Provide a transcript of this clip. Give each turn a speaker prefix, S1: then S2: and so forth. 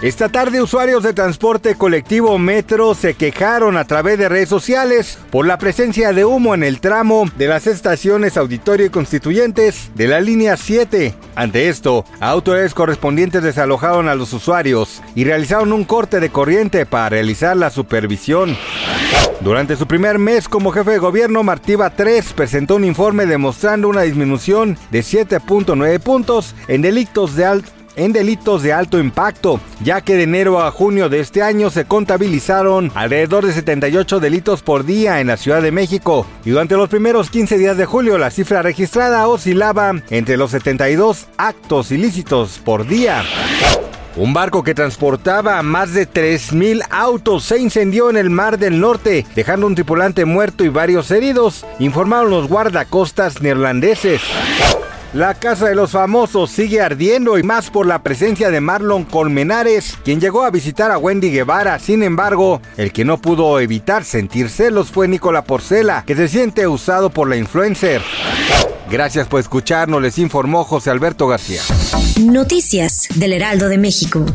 S1: Esta tarde usuarios de transporte colectivo Metro se quejaron a través de redes sociales por la presencia de humo en el tramo de las estaciones Auditorio y Constituyentes de la línea 7. Ante esto, autoridades correspondientes desalojaron a los usuarios y realizaron un corte de corriente para realizar la supervisión. Durante su primer mes como jefe de gobierno, Martiva 3 presentó un informe demostrando una disminución de 7.9 puntos en delitos de alto en delitos de alto impacto, ya que de enero a junio de este año se contabilizaron alrededor de 78 delitos por día en la Ciudad de México y durante los primeros 15 días de julio la cifra registrada oscilaba entre los 72 actos ilícitos por día. Un barco que transportaba más de 3.000 autos se incendió en el Mar del Norte, dejando un tripulante muerto y varios heridos, informaron los guardacostas neerlandeses. La casa de los famosos sigue ardiendo y más por la presencia de Marlon Colmenares, quien llegó a visitar a Wendy Guevara. Sin embargo, el que no pudo evitar sentir celos fue Nicola Porcela, que se siente usado por la influencer. Gracias por escucharnos, les informó José Alberto García.
S2: Noticias del Heraldo de México.